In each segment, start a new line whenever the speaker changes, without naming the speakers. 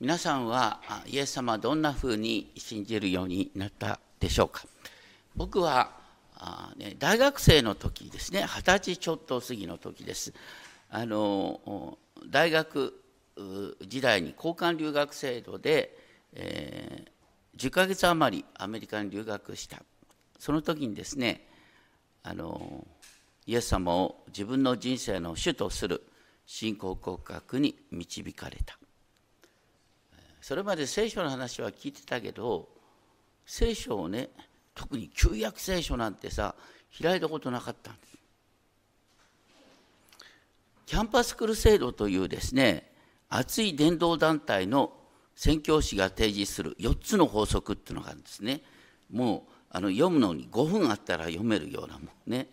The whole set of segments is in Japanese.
皆さんはイエス様どんなふうに信じるようになったでしょうか？僕はあ、ね、大学生の時ですね二十歳ちょっと過ぎの時です。あの大学時代に交換留学制度で、えー、10ヶ月余りアメリカに留学した。その時にですねあのイエス様を自分の人生の主とする信仰告白に導かれた。それまで聖書の話は聞いてたけど聖書をね特に旧約聖書なんてさ開いたことなかったんです。キャンパスクルセイドというですね熱い伝道団体の宣教師が提示する4つの法則っていうのがあるんですね。もうあの読むのに5分あったら読めるようなもんね。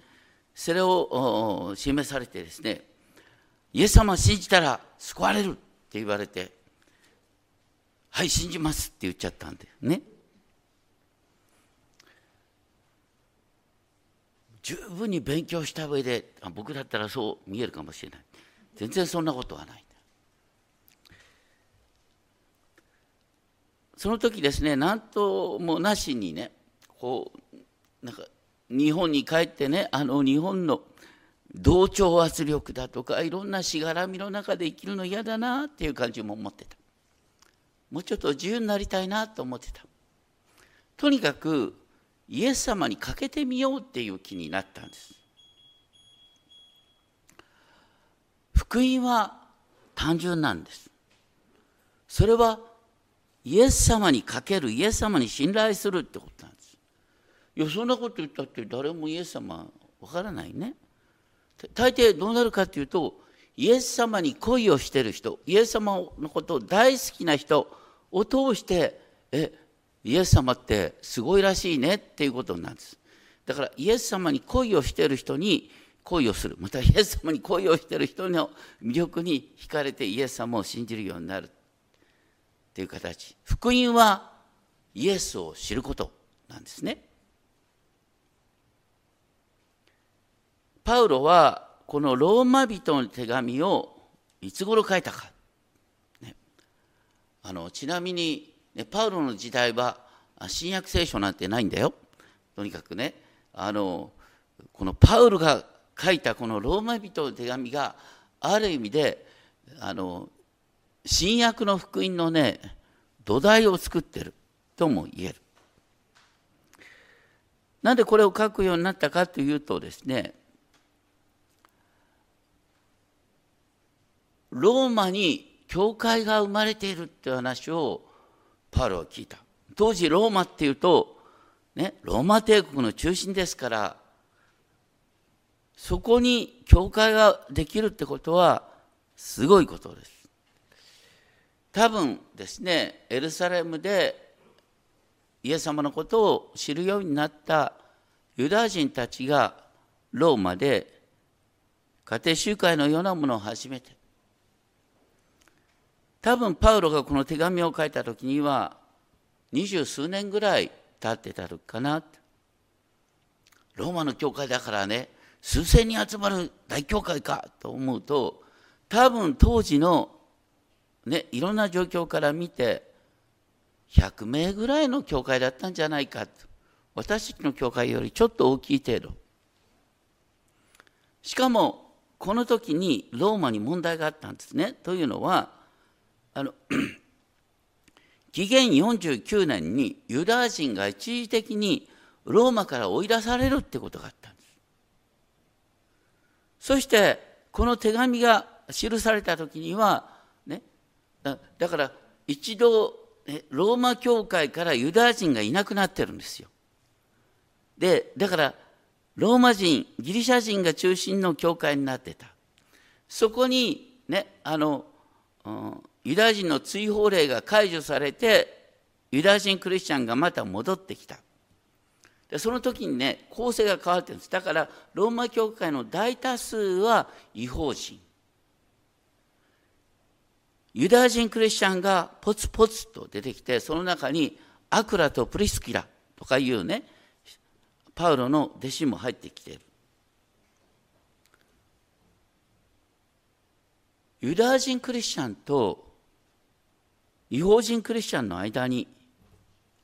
それを示されてですねイエス様信じたら救われるって言われてはい信じますって言っちゃったんでね。十分に勉強した上であ僕だったらそう見えるかもしれない。全然そんなことはない。その時ですね何ともなしにねこうなんか日本に帰ってねあの日本の同調圧力だとかいろんなしがらみの中で生きるの嫌だなっていう感じも思ってた。もうちょっと自由になりたいなと思ってた。とにかくイエス様にかけてみようっていう気になったんです。福音は単純なんです。それはイエス様にかけるイエス様に信頼するってことなんです。いやそんなこと言ったって誰もイエス様わからないね。大抵どうなるかっていうとイエス様に恋をしてる人イエス様のことを大好きな人を通してえイエス様ってすごいらしいねっていうことなんです。だからイエス様に恋をしてる人に恋をする。またイエス様に恋をしてる人の魅力に惹かれてイエス様を信じるようになる。っていう形。福音はイエスを知ることなんですね。パウロはこのローマ人の手紙をいつ頃書いたか、ね、あのちなみに、ね、パウロの時代は新約聖書なんてないんだよ。とにかくねあのこのパウロが書いたこのローマ人の手紙がある意味であの新約の福音のね土台を作ってるとも言える。なんでこれを書くようになったかというとですねローマに教会が生まれているっていう話をパウロは聞いた。当時ローマっていうと、ね、ローマ帝国の中心ですからそこに教会ができるってことはすごいことです。多分ですねエルサレムでイエス様のことを知るようになったユダヤ人たちがローマで家庭集会のようなものを始めて多分パウロがこの手紙を書いた時には二十数年ぐらい経ってたるかな。ローマの教会だからね数千人集まる大教会かと思うと多分当時の、ね、いろんな状況から見て100名ぐらいの教会だったんじゃないかと。私たちの教会よりちょっと大きい程度。しかもこの時にローマに問題があったんですね。というのはあの 紀元49年にユダヤ人が一時的にローマから追い出されるってことがあったんです。そしてこの手紙が記された時には、ね、だから一度ローマ教会からユダヤ人がいなくなってるんですよ。でだからローマ人ギリシャ人が中心の教会になってた。そこにねあの、うんユダヤ人の追放令が解除されてユダヤ人クリスチャンがまた戻ってきた。でその時にね構成が変わってるんです。だからローマ教会の大多数は違法人。ユダヤ人クリスチャンがポツポツと出てきてその中にアクラとプリスキラとかいうねパウロの弟子も入ってきてる。ユダヤ人クリスチャンと違法人クリスチャンの間に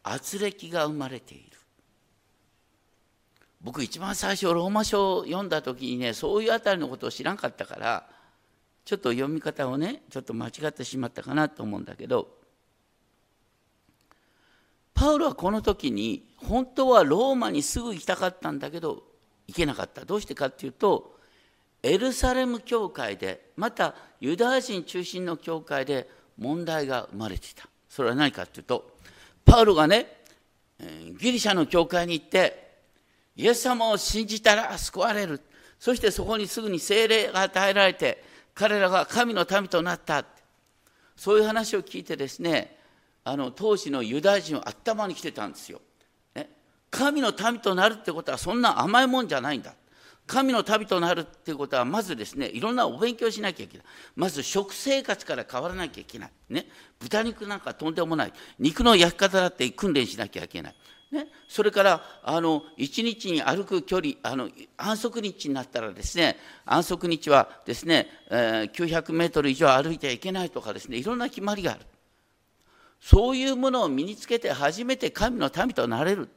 圧力が生まれている。僕一番最初ローマ書を読んだ時にねそういうあたりのことを知らんかったからちょっと読み方をねちょっと間違ってしまったかなと思うんだけどパウロはこの時に本当はローマにすぐ行きたかったんだけど行けなかった。どうしてかっていうとエルサレム教会でまたユダヤ人中心の教会で問題が生まれていたそれは何かっていうとパウロがねギリシャの教会に行ってイエス様を信じたら救われるそしてそこにすぐに精霊が与えられて彼らが神の民となったそういう話を聞いてですねあの当時のユダヤ人は頭に来てたんですよ。神の民となるってことはそんな甘いもんじゃないんだ。神の民となるっていうことはまずですねいろんなお勉強しなきゃいけない。まず食生活から変わらなきゃいけない、ね、豚肉なんかとんでもない。肉の焼き方だって訓練しなきゃいけない、ね、それからあの1日に歩く距離あの安息日になったらですね安息日はですね、えー、900メートル以上歩いてはいけないとかですねいろんな決まりがある。そういうものを身につけて初めて神の民となれる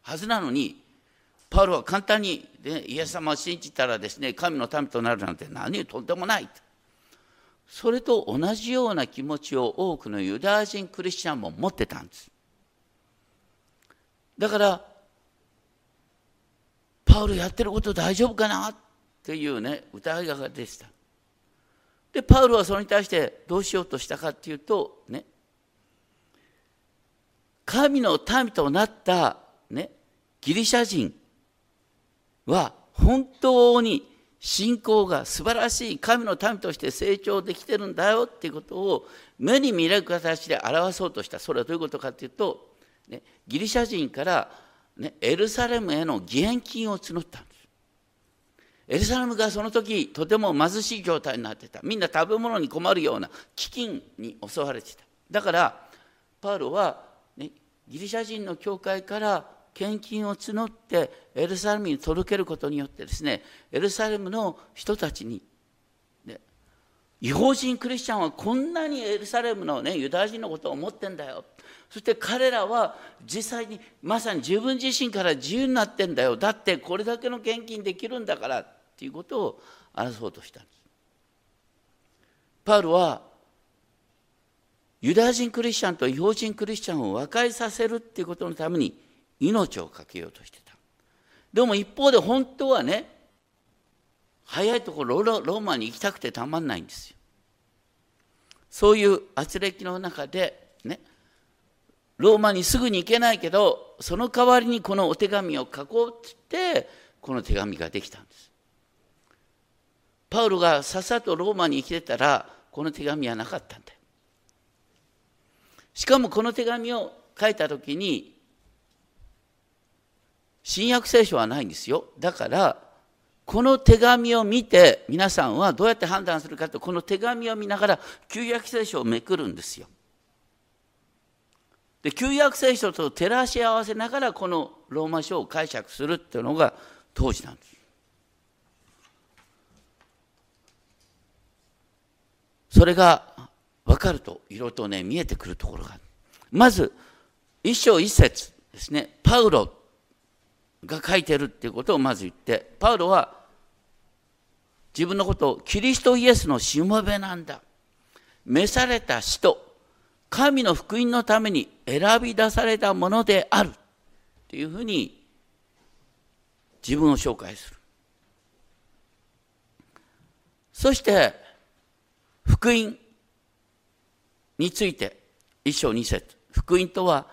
はずなのにパウロは簡単に、ね、イエス様を信じたらですね神の民となるなんて何とんでもないそれと同じような気持ちを多くのユダヤ人クリスチャンも持ってたんです。だからパウロやってること大丈夫かなっていうね疑いがでした。でパウロはそれに対してどうしようとしたかっていうとね神の民となった、ね、ギリシャ人は本当に信仰が素晴らしい神の民として成長できてるんだよっていうことを目に見れる形で表そうとした。それはどういうことかっていうと、ね、ギリシャ人から、ね、エルサレムへの義援金を募ったんです。エルサレムがその時とても貧しい状態になってた。みんな食べ物に困るような飢饉に襲われてた。だからパウロはねギリシャ人の教会から献金を募ってエルサレムに届けることによってですねエルサレムの人たちに、違法人クリスチャンはこんなにエルサレムの、ね、ユダヤ人のことを思ってんだよそして彼らは実際にまさに自分自身から自由になってんだよだってこれだけの献金できるんだからっていうことを争そうとしたんです。パウロはユダヤ人クリスチャンと違法人クリスチャンを和解させるっていうことのために命を懸けようとしてた。でも一方で本当はね、早いところローマに行きたくてたまんないんですよ。そういう圧力の中でね、ローマにすぐに行けないけど、その代わりにこのお手紙を書こうってこの手紙ができたんです。パウロがさっさとローマに行けたら、この手紙はなかったんだよ。しかもこの手紙を書いた時に新約聖書はないんですよだからこの手紙を見て皆さんはどうやって判断するかとこの手紙を見ながら旧約聖書をめくるんですよ。で旧約聖書と照らし合わせながらこのローマ書を解釈するっていうのが当時なんです。それが分かるといろいろとね見えてくるところがあるまず一章一節ですねパウロが書いてるっていうことをまず言ってパウロは自分のことをキリストイエスのしもべなんだ。召された人神の福音のために選び出されたものであるっていうふうに自分を紹介する。そして福音について一章二節。福音とは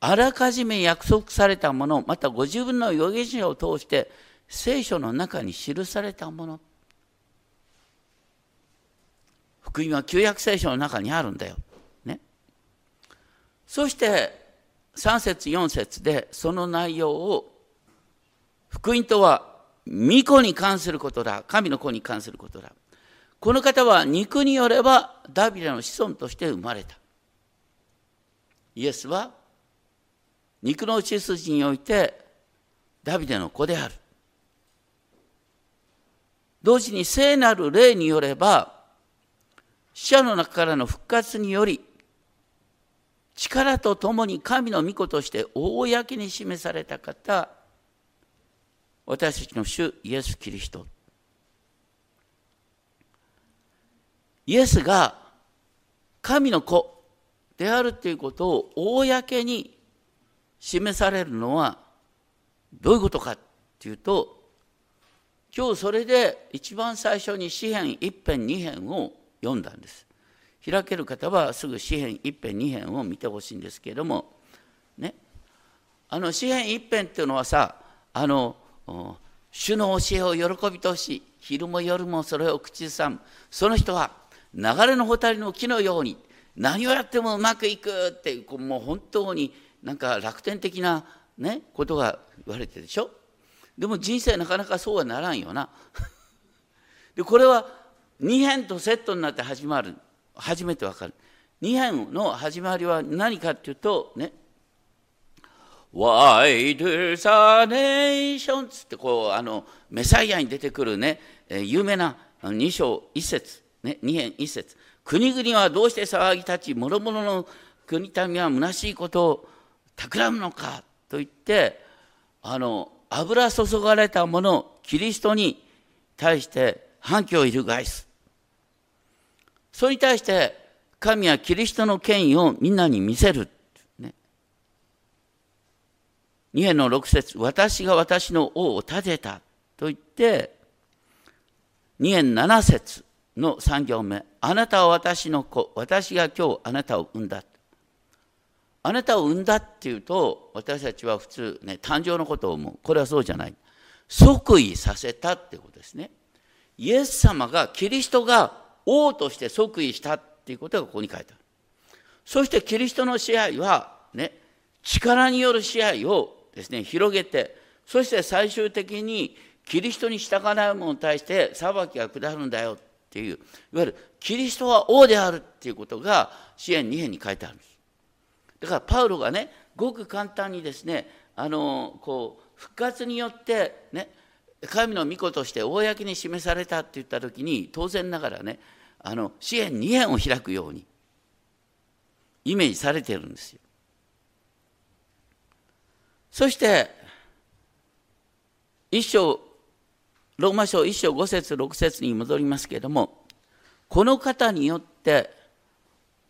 あらかじめ約束されたものまたご自分の預言者を通して聖書の中に記されたもの福音は旧約聖書の中にあるんだよ。ね、そして3節4節でその内容を福音とは御子に関することだ神の子に関することだこの方は肉によればダビデの子孫として生まれた。イエスは肉の血筋においてダビデの子である。同時に聖なる霊によれば死者の中からの復活により力とともに神の御子として公に示された方私たちの主イエス・キリストイエスが神の子であるということを公に示されるのはどういうことかっていうと今日それで一番最初に詩編一編二編を読んだんです。開ける方はすぐ詩編一編二編を見てほしいんですけれどもねあの詩編一編っていうのはさあの主の教えを喜びとし昼も夜もそれを口ずさむその人は流れのほたりの木のように何をやってもうまくいくってうもう本当になんか楽天的な、ね、ことが言われてでしょ？でも人生なかなかそうはならんよな。でこれは2編とセットになって始まる初めてわかる。2編の始まりは何かっていうとね「Why do the nations」ってこうあのメサイアに出てくるね有名な2章1節ね2編1節国々はどうして騒ぎ立ち諸々の国民は虚しいことを企むのかと言ってあの油注がれたものキリストに対して反響を翻す。それに対して神はキリストの権威をみんなに見せる。ね、2編の6節私が私の王を立てたと言って、2編7節の3行目あなたは私の子私が今日あなたを産んだあなたを産んだっていうと私たちは普通ね誕生のことを思う。これはそうじゃない。即位させたってことですね。イエス様がキリストが王として即位したっていうことがここに書いてある。そしてキリストの支配はね力による支配をですね広げてそして最終的にキリストに従わない者に対して裁きが下るんだよっていういわゆるキリストは王であるっていうことが支援2編に書いてあるんです。だからパウロがねごく簡単にですねあのこう復活によってね神の御子として公に示されたって言った時に当然ながらねあの支援2編を開くようにイメージされてるんですよ。そして一章ローマ書1章5節6節に戻りますけれどもこの方によって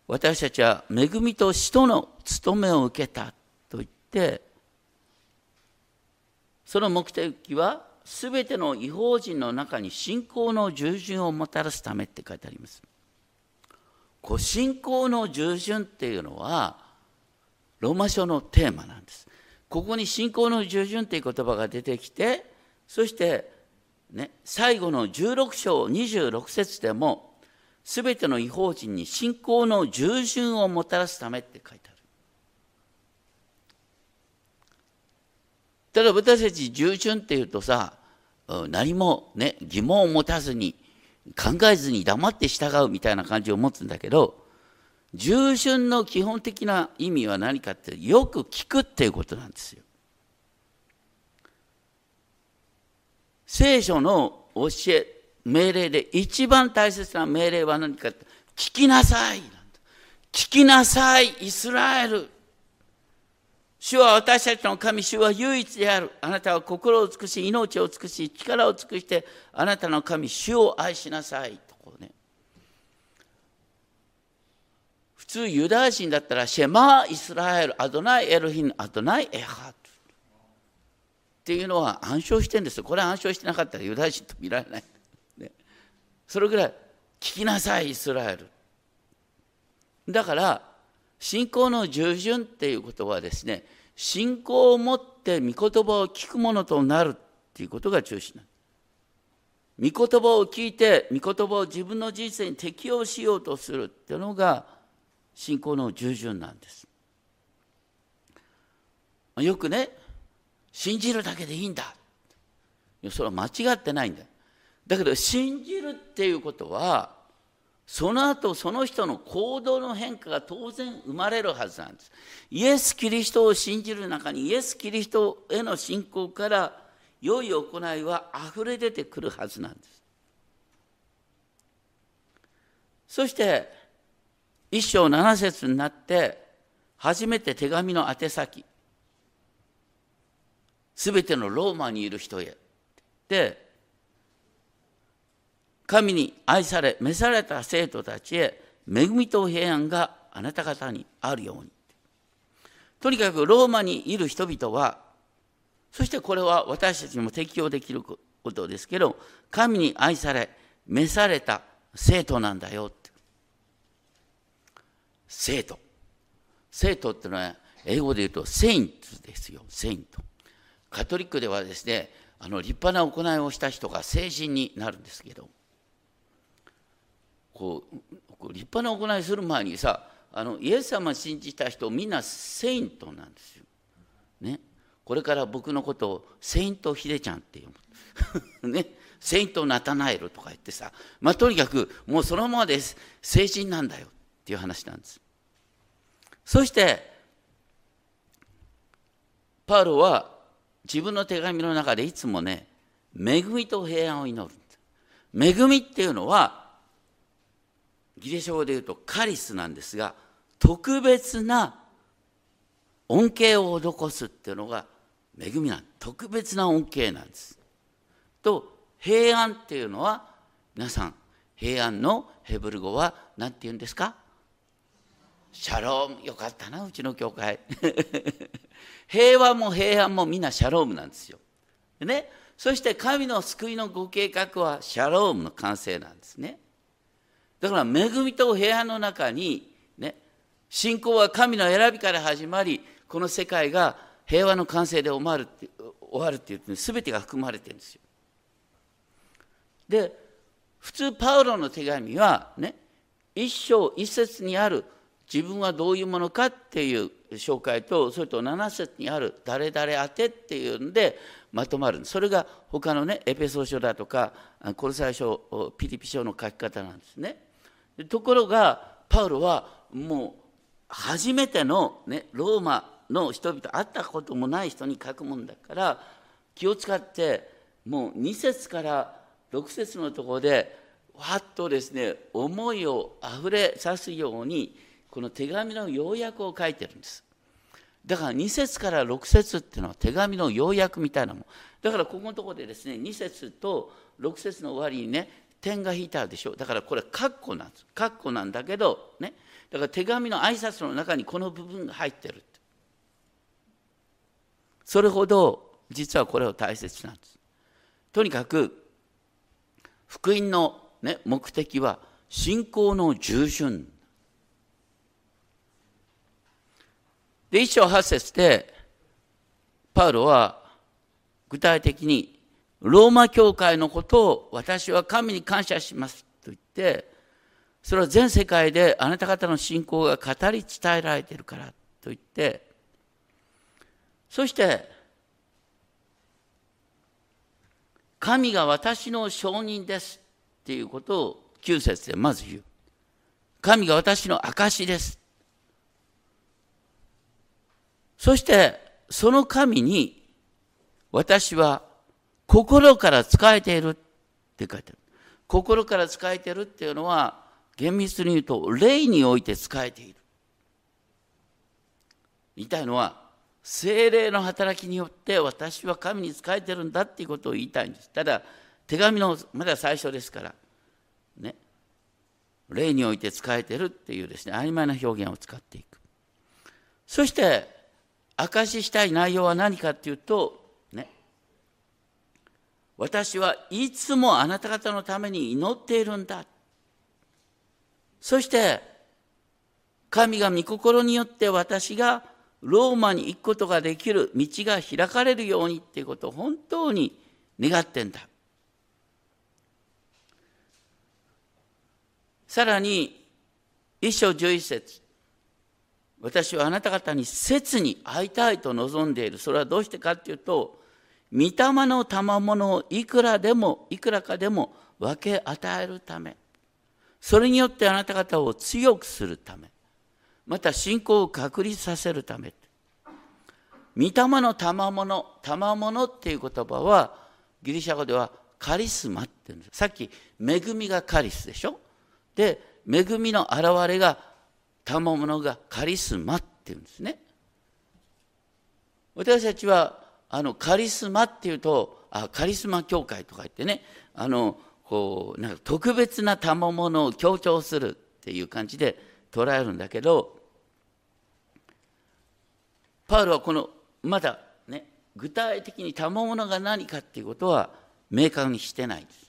私たちは恵みと使徒の務めを受けたと言ってその目的は全ての違法人の中に信仰の従順をもたらすためって書いてあります。こう信仰の従順っていうのはローマ書のテーマなんです。ここに信仰の従順っていう言葉が出てきてそしてね、最後の16章26節でも全ての違法人に信仰の従順をもたらすためって書いてある。ただ私たち従順っていうとさ何もね疑問を持たずに考えずに黙って従うみたいな感じを持つんだけど従順の基本的な意味は何かってよく聞くっていうことなんですよ。聖書の教え、命令で一番大切な命令は何かって聞きなさい。聞きなさい、イスラエル。主は私たちの神、主は唯一である。あなたは心を尽くし、命を尽くし、力を尽くして、あなたの神、主を愛しなさい。とこうね。普通、ユダヤ人だったら、シェマーイスラエル、アドナイエルヒン、アドナイエハっていうのは暗唱してるんですよ。これ暗唱してなかったらユダヤ人と見られない。それぐらい聞きなさいイスラエル。だから信仰の従順っていうことはですね信仰を持って御言葉を聞くものとなるっていうことが中心なんです。御言葉を聞いて御言葉を自分の人生に適用しようとするっていうのが信仰の従順なんです。よくね信じるだけでいいんだそれは間違ってないんだだけど信じるっていうことはその後その人の行動の変化が当然生まれるはずなんです。イエス・キリストを信じる中にイエス・キリストへの信仰から良い行いは溢れ出てくるはずなんです。そして一章七節になって初めて手紙の宛先すべてのローマにいる人へ。で神に愛され召された生徒たちへ恵みと平安があなた方にあるように。とにかくローマにいる人々はそしてこれは私たちにも適用できることですけど神に愛され召された生徒なんだよって。生徒。生徒っていうのは英語で言うとセイントですよセイントカトリックではですねあの立派な行いをした人が成人になるんですけど。こう立派な行いする前にさあのイエス様を信じた人みんなセイントなんですよ。ね、これから僕のことをセイントヒデちゃんって呼ぶ。ね、セイントナタナエルとか言ってさ、まあ、とにかくもうそのままです成人なんだよっていう話なんです。そしてパウロは自分の手紙の中でいつもね恵みと平安を祈る恵みっていうのはギリシャ語で言うとカリスなんですが特別な恩恵を施すっていうのが恵みなん特別な恩恵なんです。と平安っていうのは皆さん平安のヘブル語は何て言うんですか？シャロームよかったなうちの教会 平和も平安もみんなシャロームなんですよ。ね、そして神の救いのご計画はシャロームの完成なんですね。だから恵みと平安の中にね信仰は神の選びから始まりこの世界が平和の完成で終わるって終わるっていう全てが含まれてるんですよ。で普通パウロの手紙はね一章一節にある自分はどういうものかっていう紹介とそれと7節にある誰々宛てっていうんでまとまるそれが他のねエペソ書だとかコルサイ書ピリピ書の書き方なんですね。ところがパウロはもう初めての、ね、ローマの人々会ったこともない人に書くもんだから気を使ってもう2節から6節のところでわっとですね思いをあふれさすようにこの手紙の要約を書いてるんです。だから2節から6節っていうのは手紙の要約みたいなもん。だからここのところでですね2節と6節の終わりにね点が引いてあるでしょ。だからこれカッコなんです。カッコなんだけどね。だから手紙の挨拶の中にこの部分が入ってるそれほど実はこれを大切なんです。とにかく福音の、ね、目的は信仰の従順。で一章八節でパウロは具体的にローマ教会のことを私は神に感謝しますと言ってそれは全世界であなた方の信仰が語り伝えられているからと言ってそして神が私の証人ですっていうことを9節でまず言う。神が私の証です。そしてその神に私は心から仕えているって書いてある。心から仕えているっていうのは厳密に言うと霊において仕えている。言いたいのは精霊の働きによって私は神に仕えてるんだっていうことを言いたいんです。ただ手紙のまだ最初ですからね。霊において仕えてるっていうですね曖昧な表現を使っていく。そして証ししたい内容は何かっていうと私はいつもあなた方のために祈っているんだそして神が御心によって私がローマに行くことができる道が開かれるようにっていうことを本当に願ってんだ。さらに一章十一節私はあなた方に切に会いたいと望んでいる。それはどうしてかっていうと、御霊の賜物をいくらでも、いくらかでも分け与えるため。それによってあなた方を強くするためまた信仰を確立させるため御霊の賜物賜物っていう言葉はギリシャ語ではカリスマって言うんですさっき恵みがカリスでしょ？で恵みの現れが賜物がカリスマってっていうんですね。私たちはあのカリスマっていうとあカリスマ教会とか言ってねあのこうなんか特別な賜物を強調するっていう感じで捉えるんだけどパウロはこのまだね具体的に賜物が何かっていうことは明確にしてないです。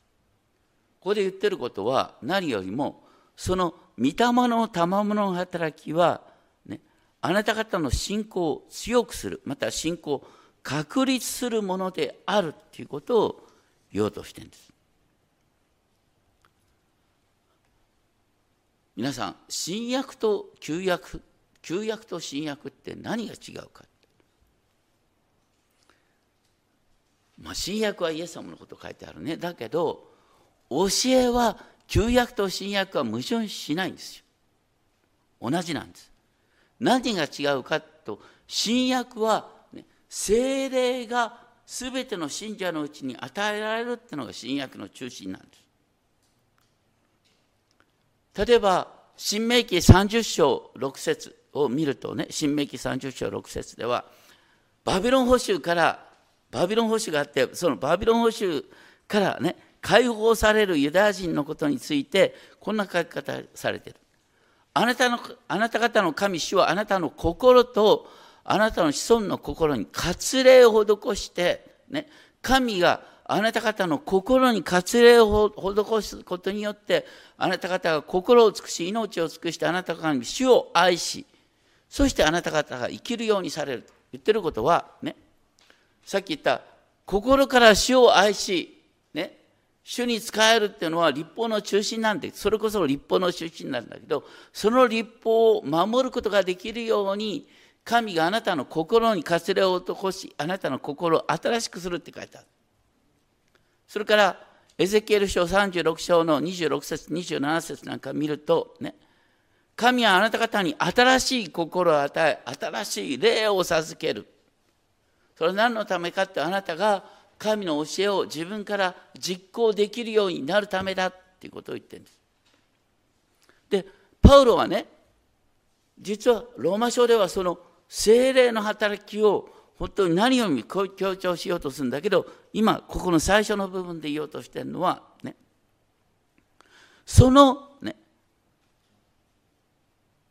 ここで言ってることは何よりもその御霊の賜物の働きは、ね、あなた方の信仰を強くするまた信仰を確立するものであるっていうことを言おうとしてるんです。皆さん新約と旧約旧約と新約って何が違うか。まあ、新約はイエス様のこと書いてあるね。だけど教えは旧約と新約は矛盾しないんですよ。同じなんです。何が違うかと新約は、精霊が全ての信者のうちに与えられるっていうのが新約の中心なんです例えば、新明記30章6節を見るとね、新明記30章6節では、バビロン保守から、バビロン保守があって、そのバビロン保守からね、解放されるユダヤ人のことについて、こんな書き方されてる。あなたの、あなた方の神主はあなたの心と、あなたの子孫の心に割礼を施して、ね、神があなた方の心に割礼を施すことによって、あなた方が心を尽くし、命を尽くしてあなた方に主を愛し、そしてあなた方が生きるようにされると言ってることは、ね、さっき言った、心から主を愛し、ね、主に仕えるっていうのは立法の中心なんで、それこそ立法の中心なんだけど、その立法を守ることができるように、神があなたの心に割礼を施し、あなたの心を新しくするって書いてある。それからエゼキエル書36章の26節27節なんか見るとね神はあなた方に新しい心を与え新しい霊を授けるそれは何のためかってあなたが神の教えを自分から実行できるようになるためだっていうことを言ってるんですでパウロはね実はローマ書ではその精霊の働きを本当に何を強調しようとするんだけど今ここの最初の部分で言おうとしてるのはねそのね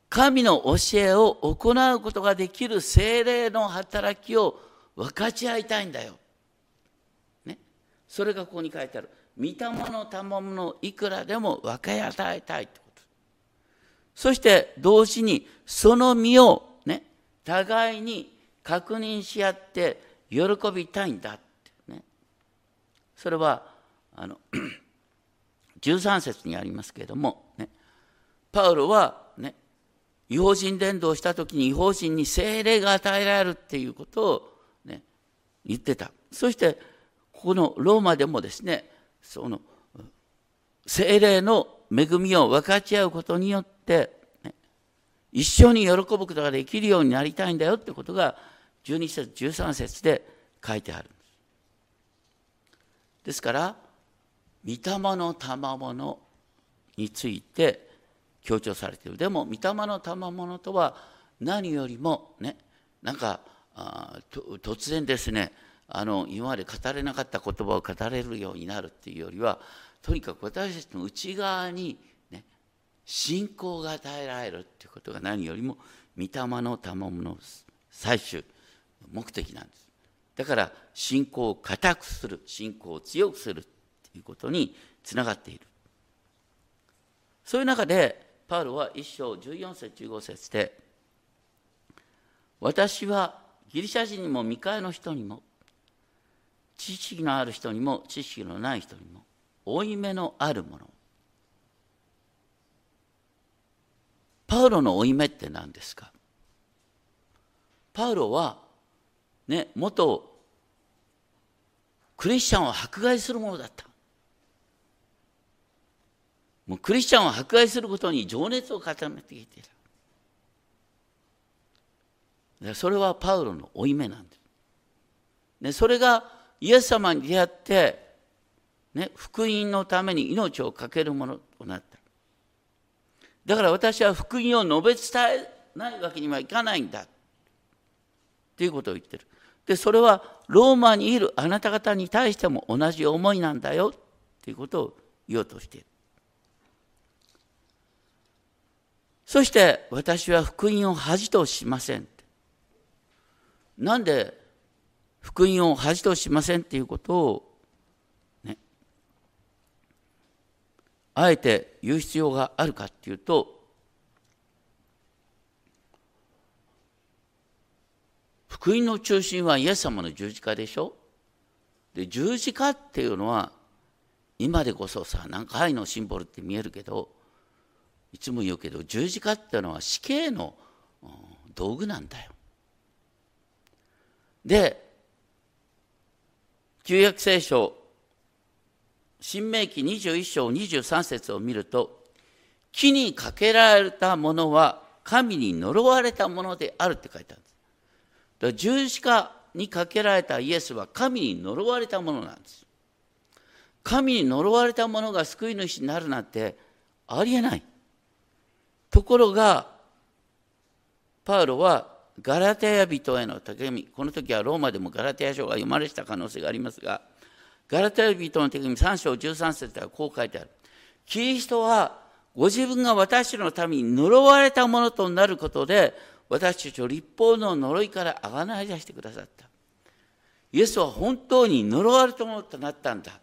神の教えを行うことができる精霊の働きを分かち合いたいんだよ。ね、それがここに書いてある。御霊の賜物をいくらでも分け与えたいってこと。そして同時にその身を互いに確認し合って喜びたいんだってね。それはあの 13節にありますけれども、ね、パウロはね違法人伝道した時に違法人に精霊が与えられるっていうことを、ね、言ってた。そしてここのローマでもですねその精霊の恵みを分かち合うことによって、一緒に喜ぶことができるようになりたいんだよってことが12節13節で書いてあるんです。ですから御霊の賜物について強調されているでも御霊の賜物とは何よりもねなんか突然ですねあの今まで語れなかった言葉を語れるようになるっていうよりはとにかく私たちの内側に、信仰が与えられるっていうことが何よりも御霊の賜物の最終目的なんですだから信仰を固くする信仰を強くするということにつながっている。そういう中でパウロは一章14節15節で私はギリシャ人にも未開の人にも知識のある人にも知識のない人にも負い目のあるものパウロの負い目って何ですか？パウロはね、元クリスチャンを迫害するものだった。もうクリスチャンを迫害することに情熱を固めてきている。それはパウロの負い目なんです。ね、それがイエス様に出会って、ね、福音のために命を懸けるものとなった。だから私は福音を述べ伝えないわけにはいかないんだっていうことを言ってる。でそれはローマにいるあなた方に対しても同じ思いなんだよっていうことを言おうとしている。そして私は福音を恥としません。なんで福音を恥としませんっていうことをねあえて言う必要があるかっていうと福音の中心はイエス様の十字架でしょ？で十字架っていうのは今でこそさなんか愛のシンボルって見えるけどいつも言うけど十字架っていうのは死刑の道具なんだよ。で旧約聖書新明記21章23節を見ると木にかけられたものは神に呪われたものであるって書いてあるんです。だから十字架にかけられたイエスは神に呪われたものなんです。神に呪われたものが救い主になるなんてありえない。ところが、パウロはガラテヤ人への手紙、この時はローマでもガラテヤ書が読まれた可能性がありますが、ガラテヤ人の手紙3章13節ではこう書いてある。キリストはご自分が私のために呪われたものとなることで、私たちを立法の呪いからあがない出してくださった。イエスは本当に呪われたものとなったんだ。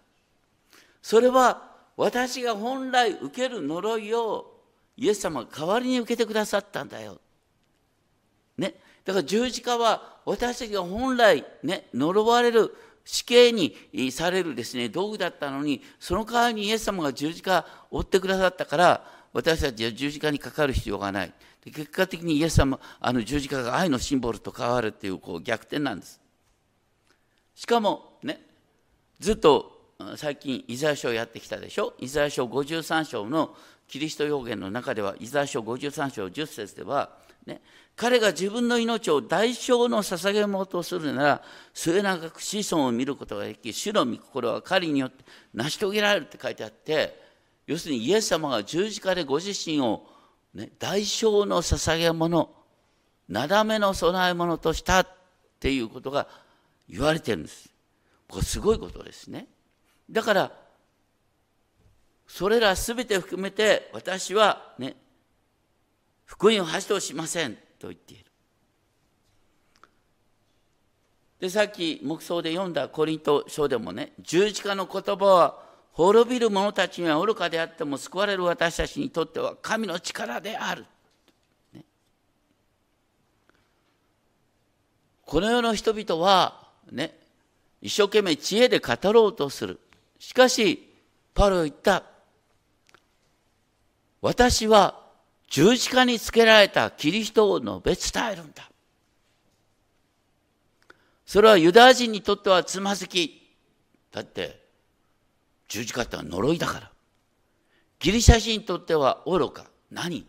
それは私が本来受ける呪いをイエス様が代わりに受けてくださったんだよ。ね。だから十字架は私たちが本来ね、呪われる死刑にされるですね、道具だったのに、その代わりにイエス様が十字架を追ってくださったから、私たちは十字架にかかる必要がない。結果的にイエス様、あの十字架が愛のシンボルと変わるっていうこう逆転なんです。しかもね、ずっと最近イザヤ書をやってきたでしょ？イザヤ書53章のキリスト予言の中ではイザヤ書53章10節では、ね、彼が自分の命を代償の捧げ物とするなら末永く子孫を見ることができ主の御心は彼によって成し遂げられるって書いてあって要するにイエス様が十字架でご自身を、ね、代償の捧げ物なだめの供え物としたっていうことが言われてるんです。これすごいことですね。だからそれらすべて含めて私はね福音を発動しませんと言っている。でさっき黙想で読んだコリント書でもね十字架の言葉は滅びる者たちには愚かであっても救われる私たちにとっては神の力である。ね、この世の人々はね一生懸命知恵で語ろうとする。しかし、パロ言った。私は十字架につけられたキリストを述べ伝えるんだ。それはユダヤ人にとってはつまずき。だって、十字架ってのは呪いだから。ギリシャ人にとっては愚か。何？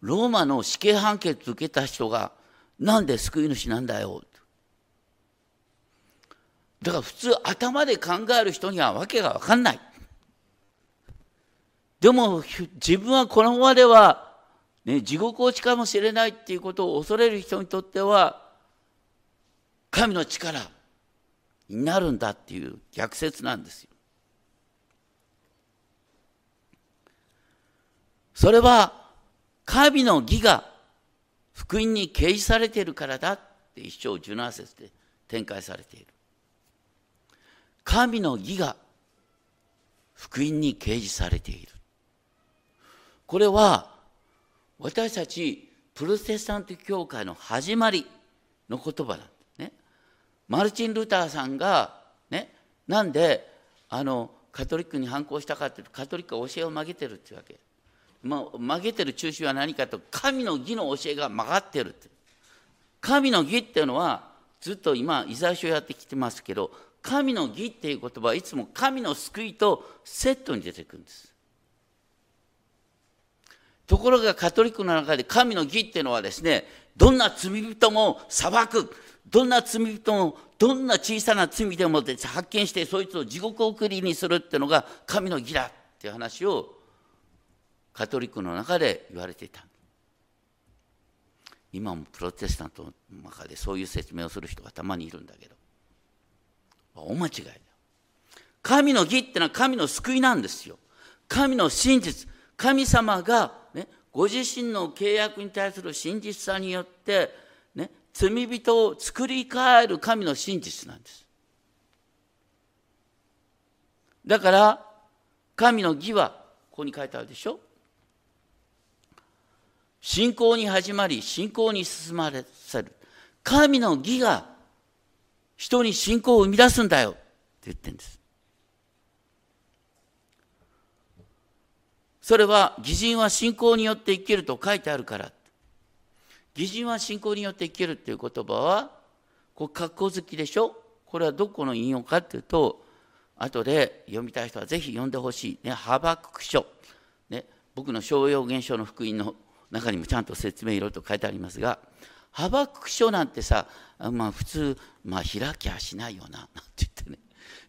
ローマの死刑判決受けた人がなんで救い主なんだよ。だから普通頭で考える人には訳が分かんない。でも自分はこのままでは、ね、地獄落ちかもしれないっていうことを恐れる人にとっては神の力になるんだっていう逆説なんですよ。それは神の義が福音に掲示されているからだって一章17節で展開されている。神の義が福音に掲示されている。これは私たちプロテスタント教会の始まりの言葉だ。ね、マルチン・ルターさんが、ね、なんであのカトリックに反抗したかっていうとカトリックは教えを曲げてるっていうわけ。まあ、曲げてる中心は何かと神の義の教えが曲がってるって。神の義っていうのはずっと今イザヤ書やってきてますけど神の義っていう言葉はいつも神の救いとセットに出てくるんです。ところがカトリックの中で神の義っていうのはですね、どんな罪人も裁く、どんな罪人も、どんな小さな罪でも発見して、そいつを地獄送りにするっていうのが神の義だっていう話をカトリックの中で言われていた。今もプロテスタントの中でそういう説明をする人がたまにいるんだけど。大間違いだ。神の義ってのは神の救いなんですよ。神の真実。神様が、ご自身の契約に対する真実さによって、ね、罪人を作り変える神の真実なんです。だから神の義はここに書いてあるでしょ？信仰に始まり信仰に進まれせる。神の義が人に信仰を生み出すんだよって言ってるんです。それは義人は信仰によって生きると書いてあるから。義人は信仰によって生きるっていう言葉はこう格好好きでしょ？これはどこの引用かっていうと後で読みたい人はぜひ読んでほしい、ね、ハバクク書、ね、僕の商用現象の福音の中にもちゃんと説明いろいろと書いてありますがハバクク書なんてさ、まあ、普通、まあ、開きゃしないよななんて言ってね。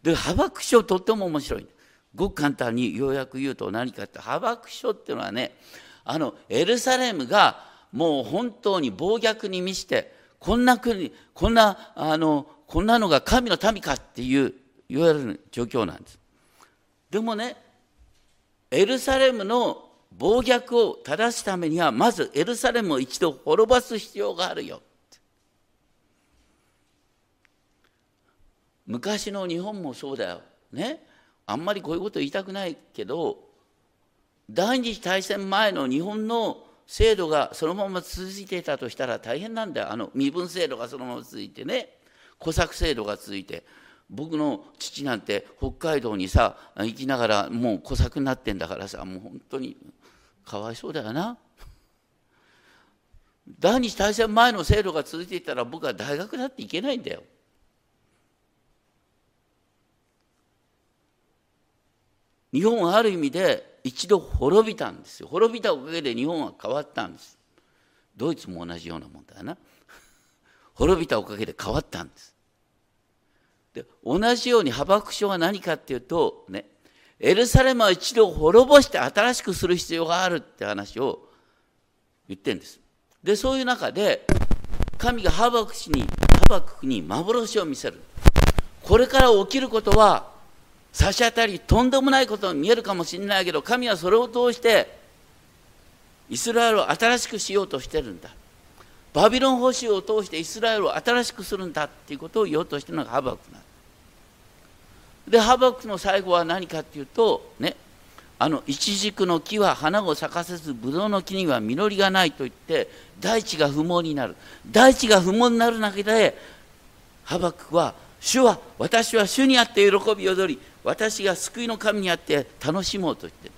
でハバクク書とっても面白い。ごく簡単にようやく言うと何かってハバク書っていうのはねあのエルサレムがもう本当に暴虐に満ちてこんな国こんなあのこんなのが神の民かっていういわゆる状況なんです。でもねエルサレムの暴虐を正すためにはまずエルサレムを一度滅ぼす必要があるよ昔の日本もそうだよ。ね？あんまりこういうこと言いたくないけど第二次大戦前の日本の制度がそのまま続いていたとしたら大変なんだよあの身分制度がそのまま続いてね小作制度が続いて僕の父なんて北海道にさ行きながらもう小作になってんだからさもう本当にかわいそうだよな。第二次大戦前の制度が続いていたら僕は大学だって行けないんだよ。日本はある意味で一度滅びたんですよ。滅びたおかげで日本は変わったんです。ドイツも同じようなもんだよな。滅びたおかげで変わったんです。で同じようにハバク書は何かっていうとねエルサレムは一度滅ぼして新しくする必要があるって話を言ってるんです。で、そういう中で、神がハバクに、ハバクに幻を見せる。これから起きることは、差し当たり、とんでもないことに見えるかもしれないけど、神はそれを通して、イスラエルを新しくしようとしてるんだ。バビロン保守を通してイスラエルを新しくするんだっていうことを言おうとしてるのがハバクなんで。ハバクの最後は何かっていうとねあのイチジクの木は花を咲かせずブドウの木には実りがないと言って大地が不毛になる大地が不毛になる中でハバクは主は私は主にあって喜び踊り私が救いの神にあって楽しもうと言ってる。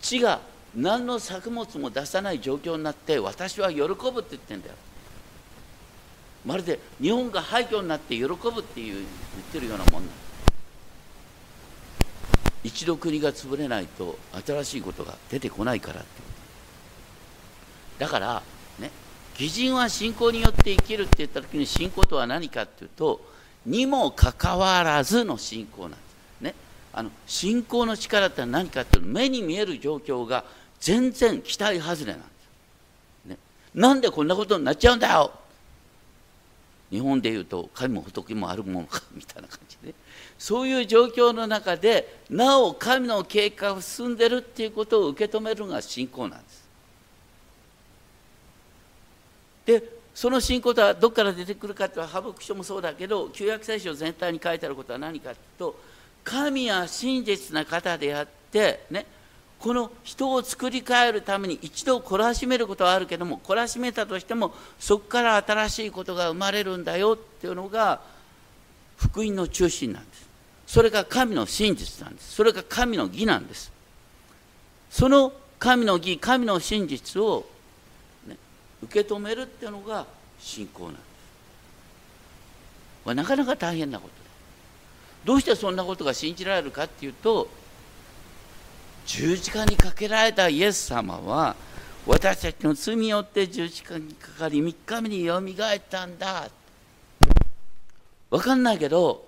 地が何の作物も出さない状況になって私は喜ぶって言ってんだよ。まるで日本が廃墟になって喜ぶっていう言ってるようなもんなん一度国が潰れないと新しいことが出てこないからって。だからね義人は信仰によって生きるって言った時に信仰とは何かっていうとにもかかわらずの信仰なんです。ね。あの信仰の力って何かっていうと目に見える状況が全然期待外れなんです、ね、なんでこんなことになっちゃうんだよ。日本でいうと神も仏もあるものかみたいな感じで。そういう状況の中でなお神の計画が進んでるっていうことを受け止めるのが信仰なんです。でその信仰とはどこから出てくるかというとハブク書もそうだけど旧約聖書全体に書いてあることは何かというと神は真実な方であってねこの人を作り変えるために一度懲らしめることはあるけども懲らしめたとしてもそこから新しいことが生まれるんだよっていうのが福音の中心なんです。それが神の真実なんです。それが神の義なんです。その神の義神の真実を、受け止めるっていうのが信仰なんです。これなかなか大変なこと。どうしてそんなことが信じられるかっていうと十字架にかけられたイエス様は私たちの罪によって十字架にかかり3日目によみがえったんだ。分かんないけど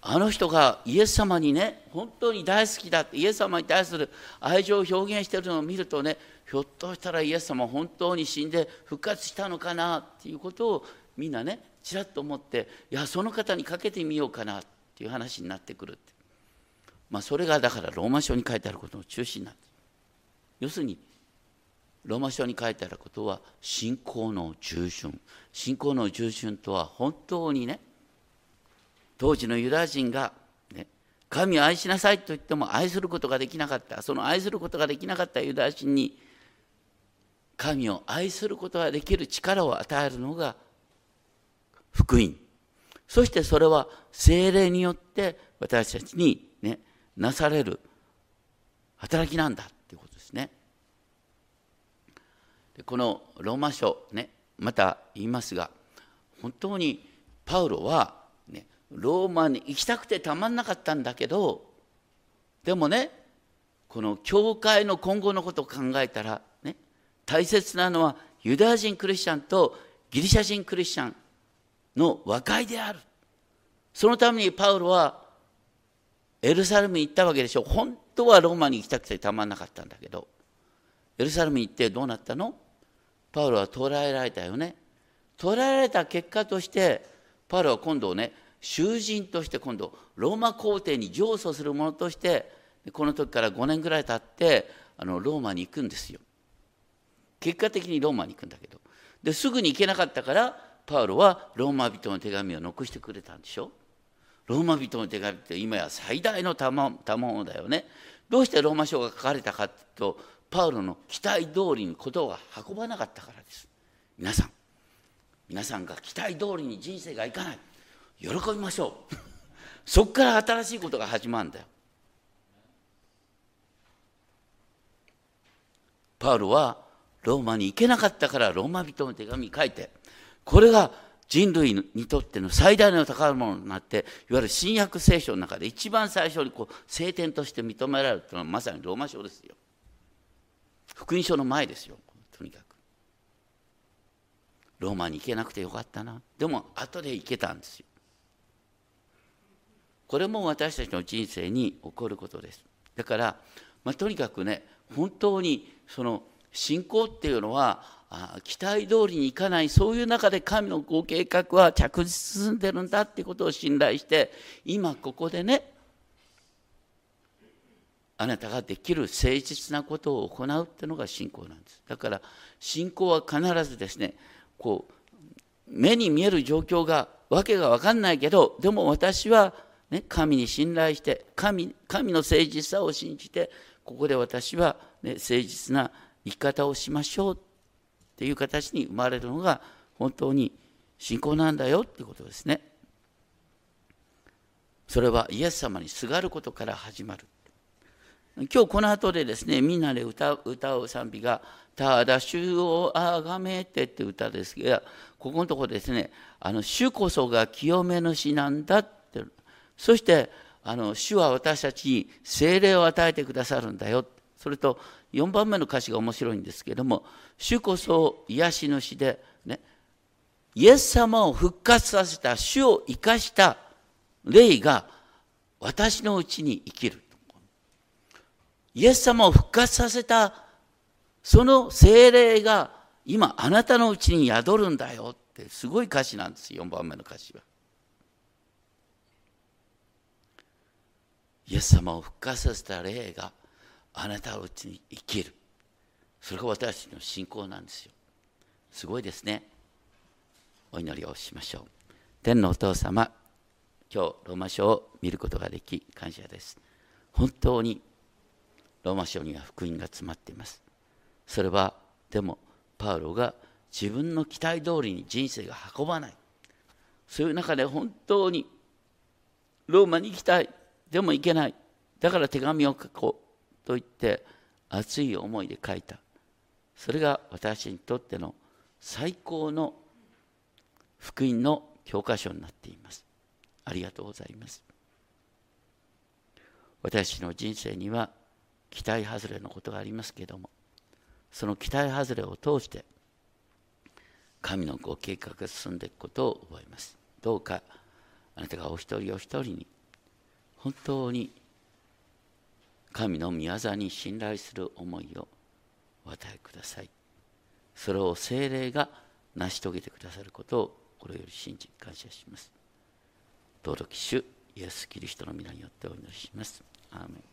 あの人がイエス様にね本当に大好きだってイエス様に対する愛情を表現してるのを見るとねひょっとしたらイエス様は本当に死んで復活したのかなっていうことをみんなねちらっと思っていやその方にかけてみようかなっていう話になってくるって。まあそれがだからローマ書に書いてあることの中心なんです要するにローマ書に書いてあることは信仰の従順信仰の従順とは本当にね当時のユダヤ人が、ね、神を愛しなさいと言っても愛することができなかった。その愛することができなかったユダヤ人に神を愛することができる力を与えるのが福音そしてそれは精霊によって私たちにねなされる働きなんだということですね。でこのローマ書ねまた言いますが本当にパウロは、ね、ローマに行きたくてたまんなかったんだけどでもねこの教会の今後のことを考えたら大切なのはユダヤ人クリスチャンとギリシャ人クリスチャンの和解である。そのためにパウロはエルサレムに行ったわけでしょ本当はローマに行きたくてたまんなかったんだけど。エルサレムに行ってどうなったの？パウロは捕らえられたよね。捕らえられた結果としてパウロは今度ね囚人として今度ローマ皇帝に上訴する者としてこの時から5年ぐらい経ってあのローマに行くんですよ。結果的にローマに行くんだけど。ですぐに行けなかったからパウロはローマ人の手紙を残してくれたんでしょ。ローマ人の手紙って今や最大のたま賜物だよね。どうしてローマ書が書かれたかというとパウロの期待通りにことが運ばなかったからです。皆さん皆さんが期待通りに人生がいかない。喜びましょう。そこから新しいことが始まるんだよ。パウロはローマに行けなかったからローマ人の手紙書いてこれが人類にとっての最大の宝物になっていわゆる新約聖書の中で一番最初にこう聖典として認められるというのはまさにローマ書ですよ。福音書の前ですよとにかく。ローマに行けなくてよかったな。でも後で行けたんですよ。これも私たちの人生に起こることです。だから、まあ、とにかくね本当にその信仰っていうのは期待通りにいかないそういう中で神のご計画は着実進んでるんだっていうことを信頼して今ここでねあなたができる誠実なことを行うっていうのが信仰なんです。だから信仰は必ずですねこう目に見える状況がわけが分かんないけどでも私は、ね、神に信頼して神神の誠実さを信じてここで私は、ね、誠実な生き方をしましょうっていう形に生まれるのが本当に信仰なんだよっていうことですね。それはイエス様にすがることから始まる。今日この後でですねみんなで歌う歌う賛美が「ただ主をあがめて」って歌ですがここのところですね「あの主こそが清め主なんだ」ってそしてあの主は私たちに精霊を与えてくださるんだよそれと4番目の歌詞が面白いんですけども「主こそ癒し主で、ね、イエス様を復活させた主を生かした霊が私のうちに生きる」イエス様を復活させたその精霊が今あなたのうちに宿るんだよってすごい歌詞なんです4番目の歌詞は。イエス様を復活させた霊があなたのうちに生きる。それが私たちの信仰なんですよ。すごいですね。お祈りをしましょう。天のお父様今日ローマ書を見ることができ感謝です。本当にローマ書には福音が詰まっています。それはでもパウロが自分の期待通りに人生が運ばない。そういう中で本当にローマに行きたい。でも行けない。だから手紙を書こう。と言って熱い思いで書いた。それが私にとっての最高の福音の教科書になっています。ありがとうございます。私の人生には期待外れのことがありますけれどもその期待外れを通して神のご計画が進んでいくことを覚えます。どうかあなたがお一人お一人に本当に神の御業に信頼する思いをお与えくださいそれを精霊が成し遂げてくださることを心より信じ感謝します。道路主イエス・キリストの皆によってお祈りします。アーメン